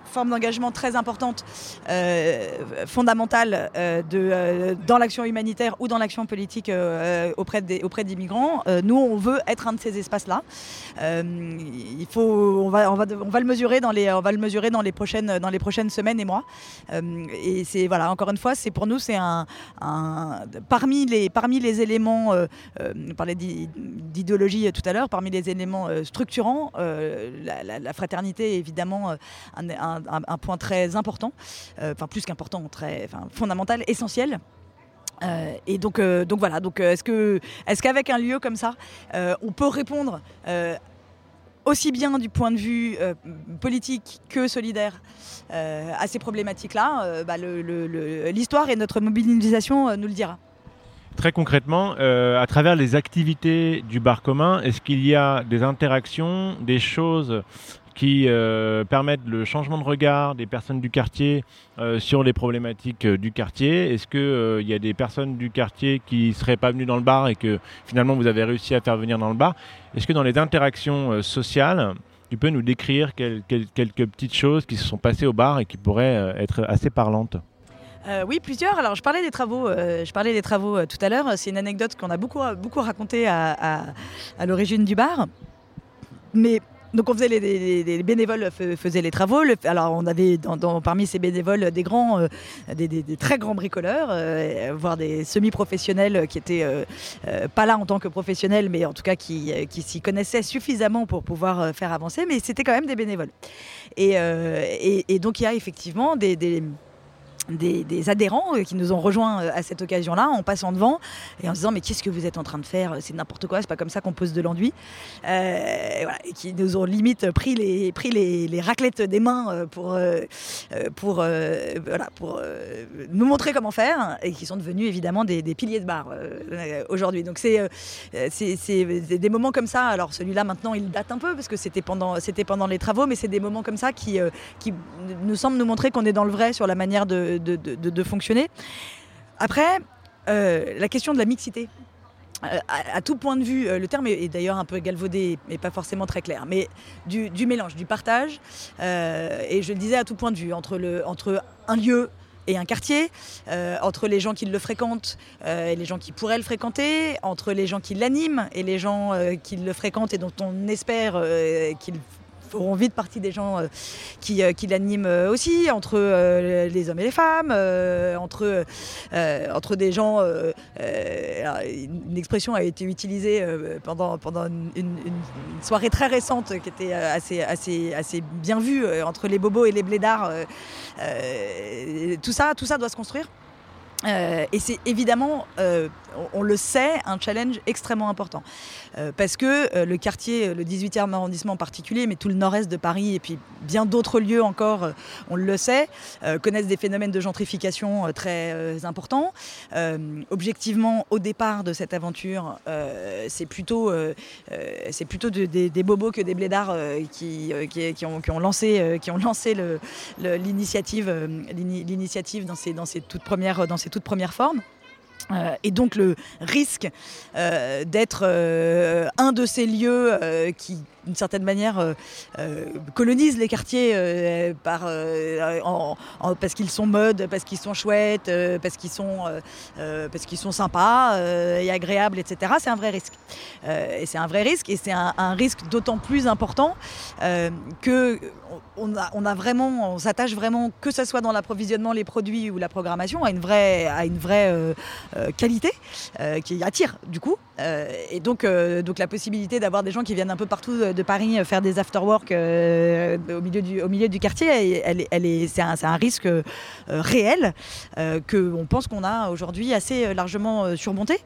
formes d'engagement très importantes, euh, fondamentales euh, de, euh, dans l'action humanitaire ou dans l'action politique euh, auprès, des, auprès des migrants. Euh, nous, on veut être un de ces espaces-là. Euh, il faut, on, va, on, va, on va le mesurer dans les, on va le mesurer dans les prochaines, dans les prochaines semaines et mois. Euh, et c'est voilà, encore une fois, c'est pour nous, c'est un, un- parmi les, parmi les éléments, euh, euh, on parlait d'i- d'idéologie tout à l'heure, parmi les éléments euh, structurants, euh, la, la- la fraternité est évidemment euh, un, un- point très important, euh, enfin plus qu'important, très, fondamental, essentiel. Euh, et donc, euh, donc voilà. Donc, est-ce que, est-ce qu'avec un lieu comme ça, on peut répondre aussi bien du point de vue politique que solidaire à ces problématiques-là bah, L'histoire et notre mobilisation nous le dira.
Très concrètement, à travers les activités du bar commun, est-ce qu'il y a des interactions, des choses qui euh, permettent le changement de regard des personnes du quartier euh, sur les problématiques euh, du quartier Est-ce qu'il y a des personnes du quartier qui ne seraient pas venues dans le bar et que finalement vous avez réussi à faire venir dans le bar? Est-ce que dans les interactions sociales, tu peux nous décrire quel- quel- quelques petites choses qui se sont passées au bar et qui pourraient être assez parlantes?
Oui, plusieurs. Alors, je parlais des travaux. je parlais des travaux tout à l'heure. C'est une anecdote qu'on a beaucoup, beaucoup racontée à- à l'origine du bar. Mais donc on faisait les, les- les bénévoles fais- faisaient les travaux. Alors on avait dans- parmi ces bénévoles des grands, euh, des, très grands bricoleurs, euh, voire des semi-professionnels qui étaient euh, pas là en tant que professionnels, mais en tout cas qui, s'y connaissaient suffisamment pour pouvoir faire avancer. Mais c'était quand même des bénévoles. Et donc il y a effectivement des- des des, adhérents euh, qui nous ont rejoints euh, à cette occasion-là en passant devant et en se disant mais qu'est-ce que vous êtes en train de faire? C'est n'importe quoi c'est pas comme ça qu'on pose de l'enduit Euh, et, qui nous ont limite pris les pris les, raclettes des mains pour pour voilà pour nous montrer comment faire et qui sont devenus évidemment des, piliers de bar aujourd'hui. Donc c'est des moments comme ça. Alors celui-là maintenant il date un peu parce que c'était pendant pendant les travaux mais c'est des moments comme ça qui qui nous semblent nous montrer qu'on est dans le vrai sur la manière de, de, fonctionner. Après, euh, la question de la mixité. Euh, à, tout point de vue, euh, le terme est, d'ailleurs un peu galvaudé et pas forcément très clair, mais du, mélange, du partage, euh, et je le disais à tout point de vue, entre, le, entre un lieu et un quartier, entre les gens qui le fréquentent et les gens qui pourraient le fréquenter, entre les gens qui l'animent et les gens qui le fréquentent et dont on espère qu'ils feront vite partie des gens euh, qui, euh, qui l'animent euh, aussi, entre les hommes et les femmes, entre, entre des gens. une expression a été utilisée pendant, pendant une, soirée très récente qui était assez, assez, assez bien vue entre les bobos et les blédards. tout, ça, tout ça doit se construire. Et c'est évidemment, on, le sait, un challenge extrêmement important. Euh, parce que euh, le quartier, le 18e arrondissement en particulier, mais tout le nord-est de Paris et puis bien d'autres lieux encore, euh, on le sait, connaissent des phénomènes de gentrification très importants. Objectivement, au départ de cette aventure, c'est plutôt, des, bobos que des blédards qui, qui, ont, lancé, l'initiative, dans ses toutes premières formes. Euh, et donc le risque euh, d'être euh, un de ces lieux qui, d'une certaine manière, euh, euh, colonisent les quartiers euh, euh, parce qu'ils sont modes, parce qu'ils sont chouettes, parce qu'ils sont, parce qu'ils sont sympas et agréables, etc. C'est un vrai risque. Et c'est un vrai risque, et c'est un, risque d'autant plus important que on a, vraiment, on s'attache vraiment, que ce soit dans l'approvisionnement, les produits ou la programmation, à une vraie, à une vraie qualité qui attire du coup. Et donc, donc la possibilité d'avoir des gens qui viennent un peu partout de, Paris euh, faire des after-work euh, au, milieu du, quartier, c'est un, risque euh, réel euh, que on pense qu'on a aujourd'hui assez largement surmonté,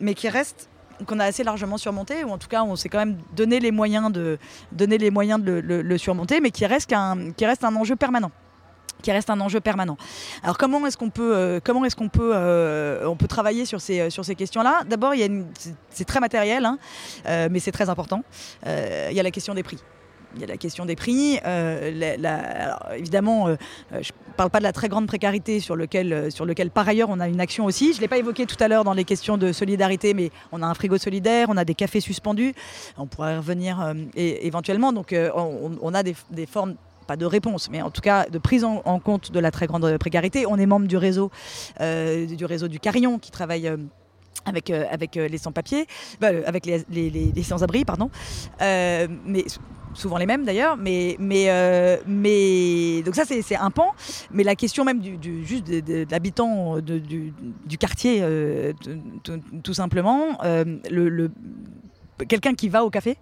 mais qui reste qu'on a assez largement surmonté, ou en tout cas on s'est quand même donné les moyens de, le, surmonter, mais qui reste un enjeu permanent qui reste un enjeu permanent. Alors comment est-ce qu'on peut, euh, comment est-ce qu'on peut, euh, on peut travailler sur ces, sur ces questions-là? D'abord, c'est- très matériel, hein, euh, mais c'est très important. Il y a la question des prix. Il y a la question des prix. évidemment, je ne parle pas de la très grande précarité sur lequel, sur lequel, par ailleurs, on a une action aussi. Je ne l'ai pas évoqué tout à l'heure dans les questions de solidarité, mais on a un frigo solidaire, on a des cafés suspendus. On pourrait revenir éventuellement. Donc, on, on a des, des formes de réponse, mais en tout cas de prise en, compte de la très grande précarité. On est membre du réseau, euh, du réseau du Carillon qui travaille. euh, avec, euh, avec euh, les sans-papiers, bah, euh, avec les, les- les- les sans-abri, pardon. Euh, mais souvent les mêmes d'ailleurs. Mais, mais, euh, mais donc ça c'est un pan. Mais la question même du, juste de, de- l'habitant du, quartier, euh, tout, simplement, euh, le, le- quelqu'un qui va au café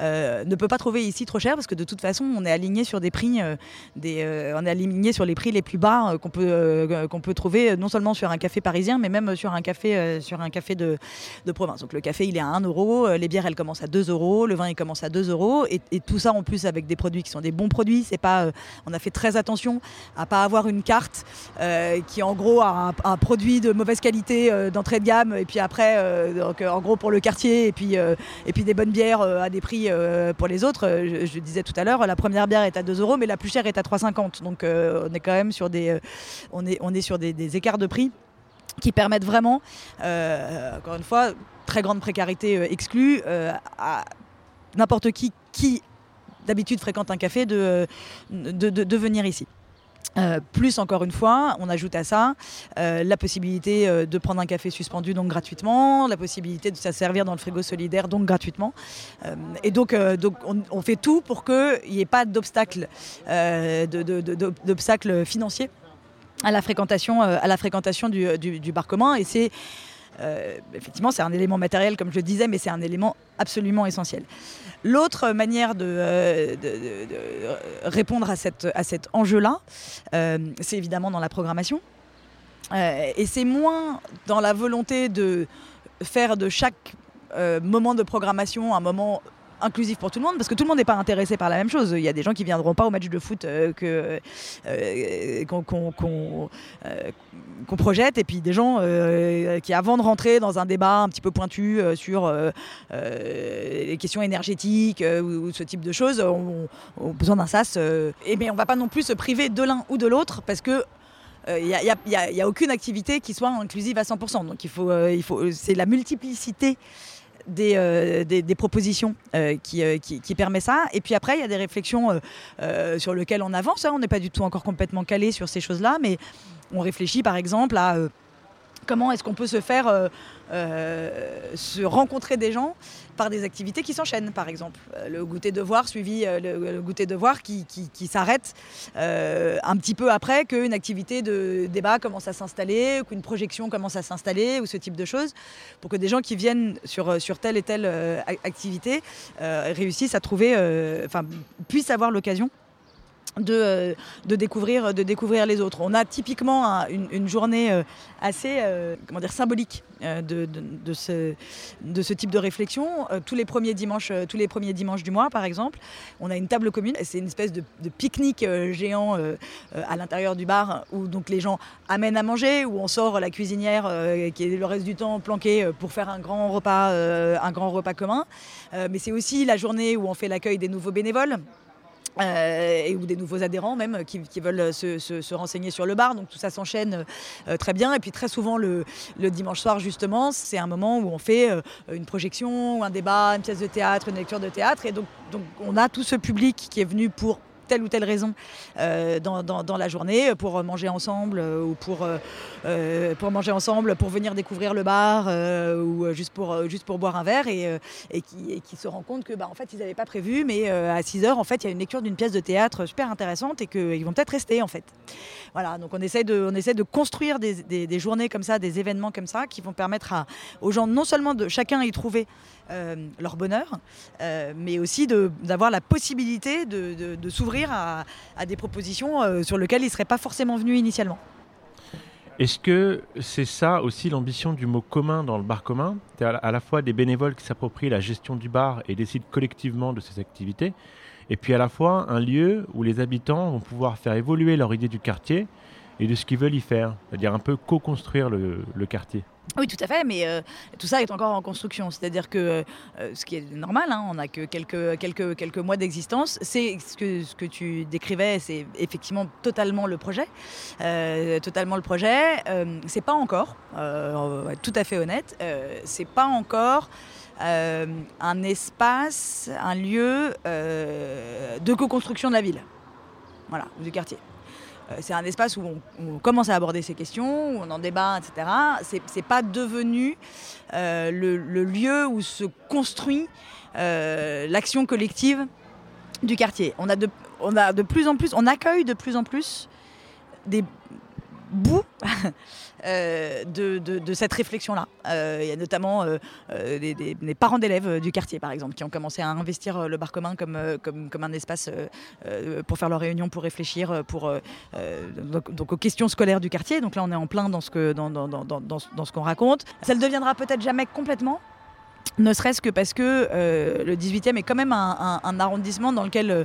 euh, ne peut pas trouver ici trop cher parce que de toute façon on est aligné sur des prix euh, euh, on est aligné sur les prix les plus bas qu'on peut qu'on peut trouver non seulement sur un café parisien mais même sur un café sur un café de, de province. Donc le café il est à 1 euro les bières elles commencent à 2 euros le vin il commence à 2 euros et, tout ça en plus avec des produits qui sont des bons produits c'est pas on a fait très attention à pas avoir une carte qui en gros a un, un produit de mauvaise qualité d'entrée de gamme et puis après donc, en gros pour le quartier et puis et puis des bonnes bières euh, à des prix euh, pour les autres. Euh, Je, disais tout à l'heure, la première bière est à 2 euros, mais la plus chère est à 3,50. Donc on est quand même sur des, on est, on est sur des, écarts de prix qui permettent vraiment, encore une fois, très grande précarité exclue, à n'importe qui qui d'habitude fréquente un café de- de venir ici. Euh, plus encore une fois, on ajoute à ça euh, la possibilité euh, de prendre un café suspendu donc gratuitement, la possibilité de se servir dans le frigo solidaire donc gratuitement. Et donc, on, fait tout pour qu'il n'y ait pas d'obstacle euh, de, de- de- d'obstacle financier à la fréquentation, du, du- bar commun. Et c'est effectivement c'est un élément matériel comme je le disais, mais c'est un élément absolument essentiel. L'autre manière de, euh, répondre à, cet enjeu-là, euh, c'est évidemment dans la programmation. Euh, et c'est moins dans la volonté de faire de chaque moment de programmation un moment inclusif pour tout le monde, parce que tout le monde n'est pas intéressé par la même chose. Il y a des gens qui viendront pas au match de foot euh, euh, euh, qu'on projette, et puis des gens qui, avant de rentrer dans un débat un petit peu pointu sur les questions énergétiques ou, ce type de choses, ont, besoin d'un sas. et bien, on va pas non plus se priver de l'un ou de l'autre, parce que il n'y a, a- aucune activité qui soit inclusive à 100%. Donc il faut, faut, c'est la multiplicité des, euh, des, propositions euh, qui, euh, qui, qui permet ça. Et puis après, il y a des réflexions euh, sur lesquelles on avance. hein. On n'est pas du tout encore complètement calé sur ces choses-là, mais on réfléchit par exemple à comment est-ce qu'on peut se faire euh, euh, se rencontrer des gens par des activités qui s'enchaînent, par exemple. Euh, le goûter de voir suivi le, goûter de voir qui, qui, s'arrête un petit peu après qu'une activité de débat commence à s'installer, qu'une projection commence à s'installer, ou ce type de choses, pour que des gens qui viennent sur, sur telle et telle ac- activité réussissent à trouver, enfin, puissent avoir l'occasion de, euh, de, découvrir, les autres. On a typiquement un- une, journée euh, assez euh, comment dire, symbolique de, ce, type de réflexion. Tous, les premiers dimanches, du mois, par exemple, on a une table commune. C'est une espèce de, pique-nique géant à l'intérieur du bar où donc, les gens amènent à manger, où on sort la cuisinière qui est le reste du temps planquée pour faire un grand repas, commun. Mais c'est aussi la journée où on fait l'accueil des nouveaux bénévoles. Euh, et ou des nouveaux adhérents même qui, veulent se, se- se renseigner sur le bar. Donc tout ça s'enchaîne euh, très bien. Et puis très souvent le, dimanche soir justement, c'est un moment où on fait euh, une projection, un débat, une pièce de théâtre, une lecture de théâtre. Et donc on a tout ce public qui est venu pour telle ou telle raison euh, dans, dans- la journée pour manger ensemble euh, ou pour, euh, pour manger ensemble, pour venir découvrir le bar ou juste pour, juste pour boire un verre et, et, qui, se rendent compte que bah, en fait ils n'avaient pas prévu mais à 6 heures en fait il y a une lecture d'une pièce de théâtre super intéressante et qu'ils vont peut-être rester en fait. Voilà, donc on essaie de, on essaie de construire des, des- des journées comme ça, des événements comme ça qui vont permettre à- aux gens non seulement de chacun y trouver euh, leur bonheur, euh, mais aussi d'avoir la possibilité de, de- s'ouvrir à, à des propositions euh, sur lesquelles ils ne seraient pas forcément venus initialement.
Est-ce que c'est ça aussi l'ambition du mot commun dans le bar commun? C'est à à la fois des bénévoles qui s'approprient la gestion du bar et décident collectivement de ces activités, et puis à la fois un lieu où les habitants vont pouvoir faire évoluer leur idée du quartier et de ce qu'ils veulent y faire, c'est-à-dire un peu co-construire le, quartier.
Oui, tout à fait, mais euh, tout ça est encore en construction. C'est-à-dire que euh, ce qui est normal, hein, on n'a que quelques, quelques, quelques mois d'existence. C'est ce que, ce que tu décrivais, c'est effectivement totalement le projet. Euh, totalement le projet. C'est pas encore, tout à fait honnête, c'est pas encore. un espace, un lieu de co-construction de la ville, voilà, du quartier. Euh, c'est un espace où on, commence à aborder ces questions, où on en débat, etc. C'est, c'est pas devenu euh, le, lieu où se construit euh, l'action collective du quartier. On a, de, on a de plus en plus, on accueille de plus en plus des bouts euh, de, de- cette réflexion-là. Euh, Il y a notamment euh, euh, des, des parents d'élèves euh, du quartier, par exemple, qui ont commencé à investir euh, le bar commun comme, euh, comme, comme un espace euh, euh, pour faire leurs réunions, pour réfléchir, euh, pour, euh, euh, donc, aux questions scolaires du quartier. Donc là, on est en plein dans ce que- dans, dans, dans, dans ce qu'on raconte. Ça ne deviendra peut-être jamais complètement. Ne serait-ce que parce que euh, le 18e est quand même un, arrondissement dans lequel euh,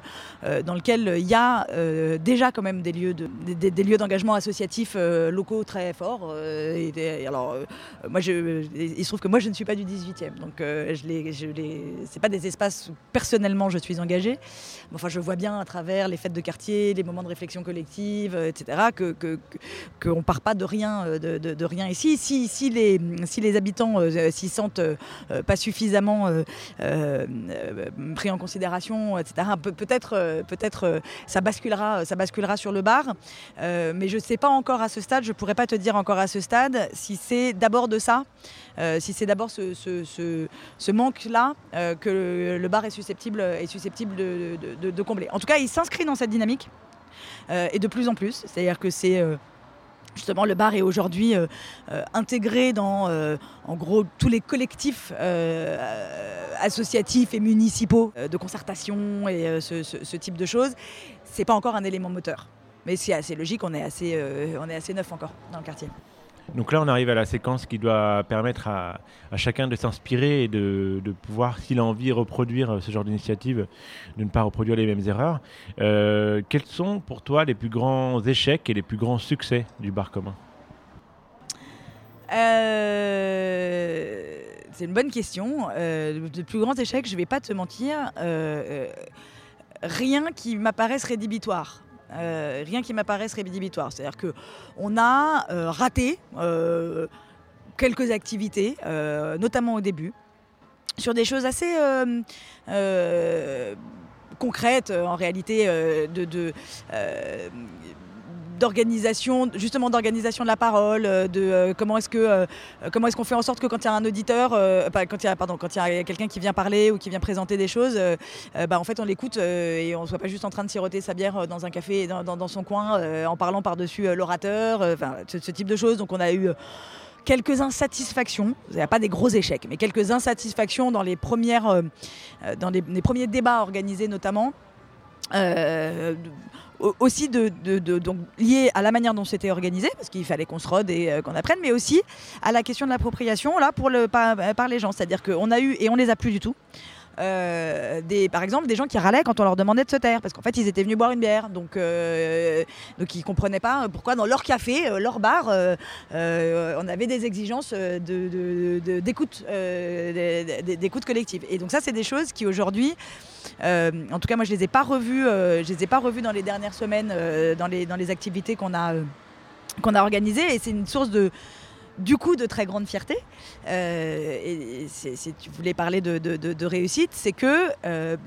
lequel il y a euh, déjà quand même des lieux de, des- lieux d'engagement associatif euh, locaux très forts. euh, alors, euh, moi, je, il se trouve que moi, je ne suis pas du 18e, donc euh, je les, je c'est pas des espaces où personnellement je suis engagée. Enfin, je vois bien à travers les fêtes de quartier, les moments de réflexion collective, euh, etc., que que- qu'on part pas de rien, euh, de, de- rien ici. Si, si les si les habitants euh, s'y sentent euh, pas suffisamment euh, euh, pris en considération, etc. Pe- peut-être, euh, peut-être, ça basculera, ça basculera sur le bar, mais je ne sais pas encore à ce stade. Je pourrais pas te dire encore à ce stade si c'est d'abord de ça, si c'est d'abord ce, ce- ce- manque-là que le, bar est susceptible, est susceptible de, de- combler. En tout cas, il s'inscrit dans cette dynamique et de plus en plus. C'est-à-dire que c'est justement le bar est aujourd'hui euh, euh, intégré dans euh, en gros tous les collectifs associatifs et municipaux de concertation et ce, type de choses. C'est pas encore un élément moteur. Mais c'est assez logique, on est assez neuf encore dans le quartier.
Donc là, on arrive à la séquence qui doit permettre à, chacun de s'inspirer et de, pouvoir, s'il a envie, reproduire ce genre d'initiative, de ne pas reproduire les mêmes erreurs. Euh, quels sont pour toi les plus grands échecs et les plus grands succès du bar commun?
Euh, c'est une bonne question. Euh, plus grands échecs, je ne vais pas te mentir, euh, rien qui m'apparaisse rédhibitoire. Euh, rien qui m'apparaisse rédhibitoire. C'est-à-dire que on a euh, raté euh, quelques activités, notamment au début, sur des choses assez concrètes en réalité de, d'organisation, justement d'organisation de la parole, euh, de euh, comment est-ce que euh, comment est-ce qu'on fait en sorte que quand il y a un auditeur, quand il y a pardon, quand il y a quelqu'un qui vient parler ou qui vient présenter des choses, bah, en fait on l'écoute et on soit pas juste en train de siroter sa bière dans un café dans, son coin en parlant par-dessus l'orateur, enfin ce, type de choses. Donc on a eu quelques insatisfactions, il a pas des gros échecs, mais quelques insatisfactions dans les premières, dans les, premiers débats organisés notamment. Aussi de, lié à la manière dont c'était organisé, parce qu'il fallait qu'on se rôde et euh, qu'on apprenne, mais aussi à la question de l'appropriation là pour par les gens. C'est-à-dire qu'on a eu, et on les a plus du tout, euh, des, par exemple des gens qui râlaient quand on leur demandait de se taire, parce qu'en fait ils étaient venus boire une bière, donc, euh, donc ils comprenaient pas pourquoi dans leur café, euh, leur bar, euh, euh, on avait des exigences euh, de- de- d'écoute euh, d'écoute collective. Et donc ça c'est des choses qui aujourd'hui euh, en tout cas, moi, je les ai pas revus. euh, je les ai pas revus dans les dernières semaines, euh, dans les dans les activités qu'on a euh, qu'on a organisées, et c'est une source de du coup de très grande fierté. Euh, et si tu voulais parler de, réussite, c'est que euh,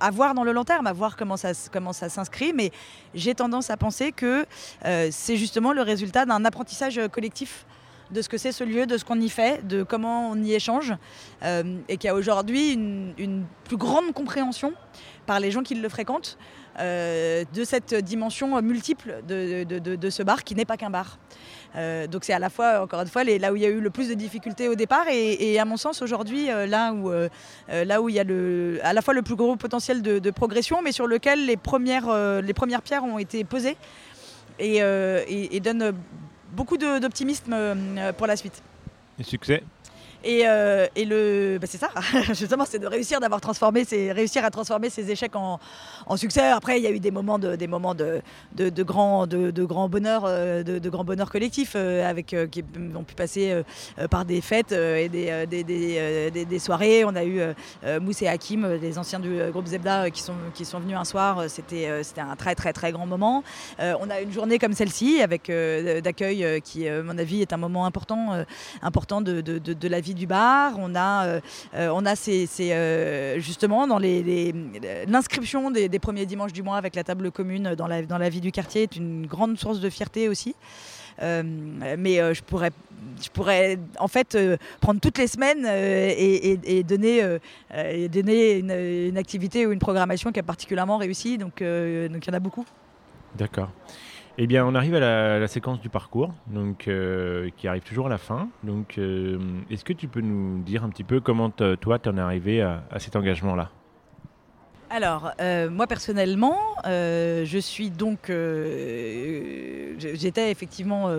à voir dans le long terme, à voir comment ça, s'inscrit, mais j'ai tendance à penser que euh, c'est justement le résultat d'un apprentissage collectif de ce que c'est ce lieu, de ce qu'on y fait, de comment on y échange, et qu'il y a aujourd'hui une, plus grande compréhension par les gens qui le fréquentent de cette dimension multiple de ce bar qui n'est pas qu'un bar. Euh, donc c'est à la fois, encore une fois, là où il y a eu le plus de difficultés au départ et, et à mon sens aujourd'hui euh, là où euh, là où il y a le, à la fois le plus gros potentiel de, progression, mais sur lequel les premières pierres ont été posées et, et, et donnent beaucoup d'optimisme pour la suite.
Les succès?
Et, euh, et le, bah, c'est ça, justement, c'est de réussir d'avoir transformé, ces, réussir à transformer ces échecs en, en succès. Après, il y a eu des moments de, des moments de, de, grand, de, de bonheur, euh, de, de collectif, euh, avec qui ont pu passer par des fêtes et des, des, des, des- soirées. On a eu Mousse et Hakim, des anciens du groupe Zebda, qui sont, qui sont venus un soir. C'était, c'était un très très très grand moment. On a une journée comme celle-ci avec d'accueil qui, à mon avis, est un moment important, important de- de la vie du bar. On a, euh, euh, on euh, justement dans les, les- l'inscription des, premiers dimanches du mois avec la table commune dans la, vie du quartier est une grande source de fierté aussi. Mais je pourrais, en fait prendre toutes les semaines et, donner, donner une, une activité ou une programmation qui a particulièrement réussi. Donc, donc il y en a beaucoup.
D'accord. Eh bien, on arrive à la, séquence du parcours, donc euh, qui arrive toujours à la fin. Donc, euh, est-ce que tu peux nous dire un petit peu comment toi, tu en es arrivé à, à cet engagement-là?
Alors, euh, moi personnellement, euh, je suis donc. euh, J'étais effectivement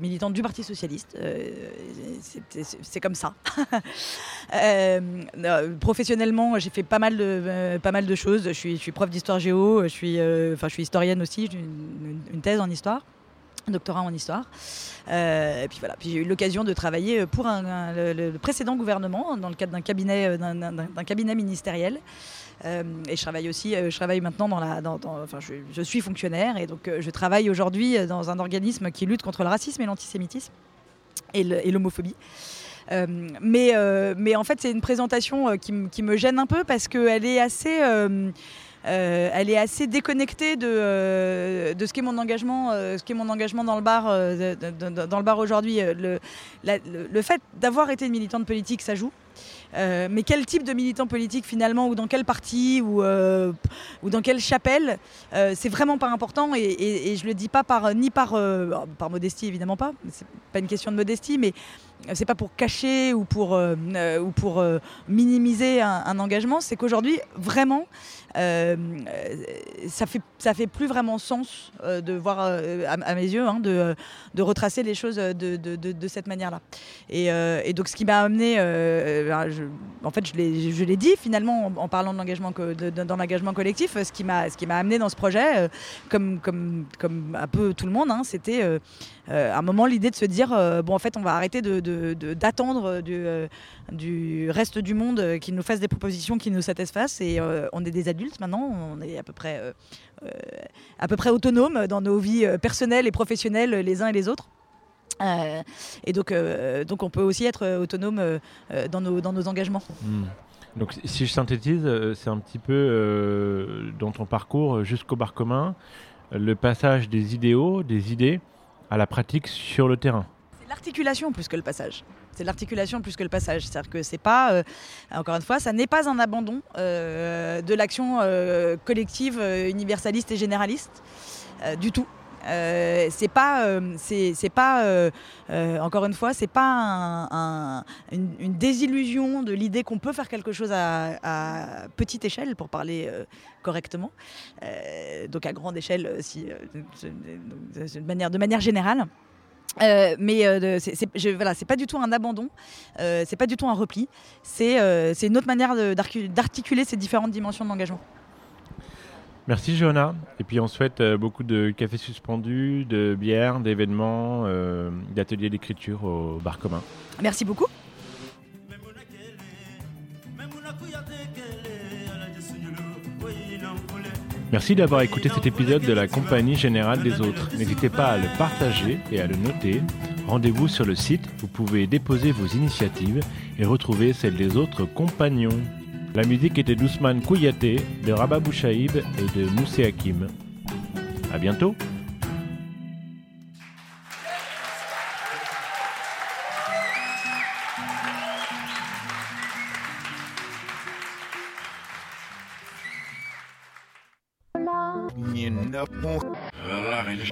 militante du Parti Socialiste. c'est- comme ça. Professionnellement, j'ai fait pas mal de, pas mal de choses. Je suis, je suis prof d'histoire géo, je suis, enfin, je suis historienne aussi, j'ai une, thèse en histoire. doctorat en histoire. Et puis voilà, puis j'ai eu l'occasion de travailler pour le, le précédent gouvernement dans le cadre d'un cabinet, d'un cabinet ministériel. Euh, et je travaille aussi, euh, je travaille maintenant dans la, enfin, je, suis fonctionnaire et donc euh, je travaille aujourd'hui dans un organisme qui lutte contre le racisme et l'antisémitisme et l'homophobie. Mais, mais en fait, c'est une présentation qui, me gêne un peu parce qu'elle est assez. est assez déconnectée de, de ce qu'est mon euh, mon engagement dans le bar, bar aujourd'hui. Le, le, le fait d'avoir été une militante politique, ça joue. Euh, mais quel type de militant politique finalement, ou dans quel parti, ou, euh, ou dans quelle chapelle, euh, c'est vraiment pas important. Et, et- et je le dis pas par ni par euh, par modestie évidemment pas. C'est pas une question de modestie, mais c'est pas pour cacher ou pour ou pour minimiser un engagement. C'est qu'aujourd'hui vraiment euh, ça fait ça fait plus vraiment sens euh, de voir euh, à, mes yeux hein, de, retracer les choses de, cette manière-là. Et, donc ce qui m'a amené, ben, en fait je l'ai dit finalement en, parlant de l'engagement dans l'engagement collectif, ce qui m'a ce qui m'a amené dans ce projet, comme comme comme un peu tout le monde, hein, c'était à un moment l'idée de se dire bon en fait on va arrêter d'attendre du, du reste du monde euh, qu'il nous fasse des propositions qui nous satisfassent et euh, on est des adultes maintenant, on est à peu près euh, à peu près autonomes dans nos vies personnelles et professionnelles les uns et les autres. Et donc, donc on peut aussi être autonome dans, nos, dans nos engagements.
Hmm. Donc si- je synthétise, c'est un petit peu dans ton parcours jusqu'au bar commun, le passage des idéaux, des idées à la pratique sur le terrain.
L'articulation plus que le passage. C'est l'articulation plus que le passage. C'est-à-dire que c'est pas, euh, encore une fois, ça n'est pas un abandon euh, de l'action euh, collective, universaliste et généraliste du tout. C'est pas, c'est pas, encore une fois, c'est pas un- un- une, désillusion de l'idée qu'on peut faire quelque chose à, petite échelle, pour parler correctement, donc à grande échelle, si, manière, de manière générale. Euh, mais euh, c'est voilà, pas du tout un abandon, euh, c'est pas du tout un repli, c'est euh, une autre manière d'articuler ces différentes dimensions de l'engagement.
Merci Johanna. Et puis on souhaite euh, beaucoup de cafés suspendus, de bières, d'événements, d'ateliers d'écriture au bar commun.
Merci beaucoup.
Merci d'avoir écouté cet épisode de la Compagnie Générale des Autres. N'hésitez pas à le partager et à le noter. Rendez-vous sur le site, vous pouvez déposer vos initiatives et retrouver celles des autres compagnons. La musique était d'Ousmane Kouyaté, de Rabat Bouchaïb et de Moussé Hakim. A bientôt
Ne-